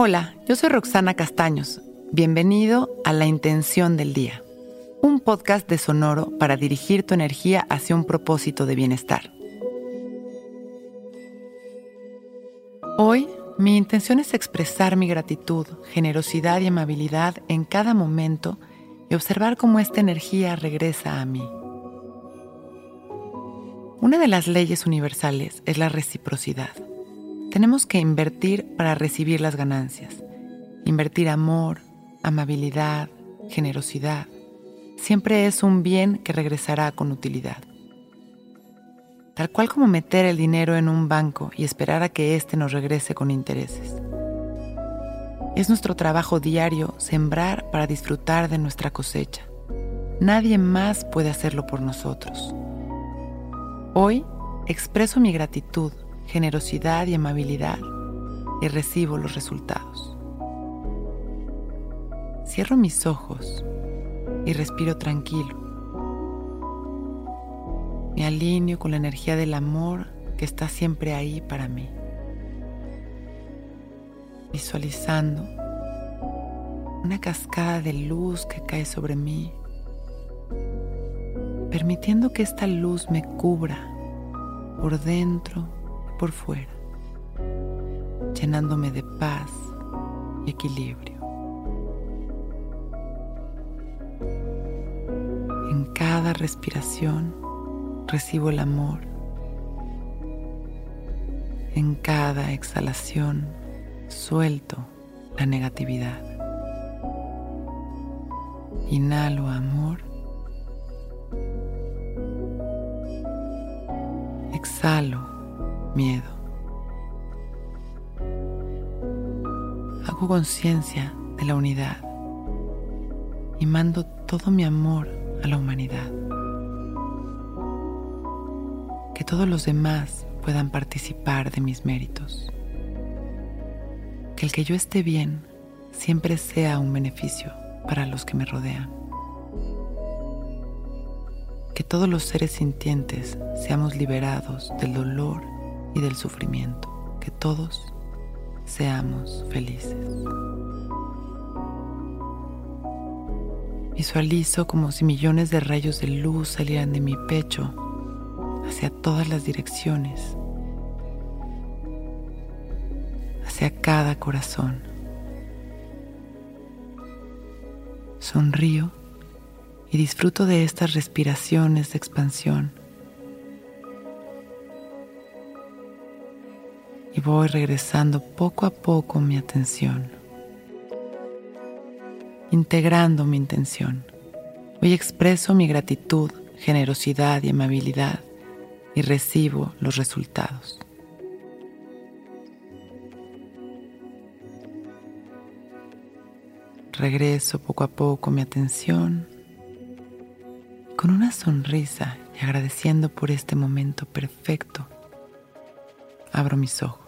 Hola, yo soy Roxana Castaños. Bienvenido a La Intención del Día, un podcast de Sonoro para dirigir tu energía hacia un propósito de bienestar. Hoy, mi intención es expresar mi gratitud, generosidad y amabilidad en cada momento y observar cómo esta energía regresa a mí. Una de las leyes universales es la reciprocidad. Tenemos que invertir para recibir las ganancias. Invertir amor, amabilidad, generosidad. Siempre es un bien que regresará con utilidad. Tal cual como meter el dinero en un banco y esperar a que éste nos regrese con intereses. Es nuestro trabajo diario sembrar para disfrutar de nuestra cosecha. Nadie más puede hacerlo por nosotros. Hoy expreso mi gratitud, generosidad y amabilidad y recibo los resultados. Cierro mis ojos y respiro tranquilo. Me alineo con la energía del amor que está siempre ahí para mí. Visualizando una cascada de luz que cae sobre mí permitiendo que esta luz me cubra por dentro por fuera, llenándome de paz y equilibrio. En cada respiración recibo el amor. En cada exhalación suelto la negatividad. Inhalo amor Exhalo miedo. Hago conciencia de la unidad y mando todo mi amor a la humanidad. Que todos los demás puedan participar de mis méritos. Que el que yo esté bien siempre sea un beneficio para los que me rodean que todos los seres sintientes seamos liberados del dolor y del sufrimiento, que todos seamos felices. Visualizo como si millones de rayos de luz salieran de mi pecho hacia todas las direcciones, hacia cada corazón. Sonrío y disfruto de estas respiraciones de expansión. Y voy regresando poco a poco mi atención, integrando mi intención. Hoy expreso mi gratitud, generosidad y amabilidad y recibo los resultados. Regreso poco a poco mi atención con una sonrisa y agradeciendo por este momento perfecto, abro mis ojos.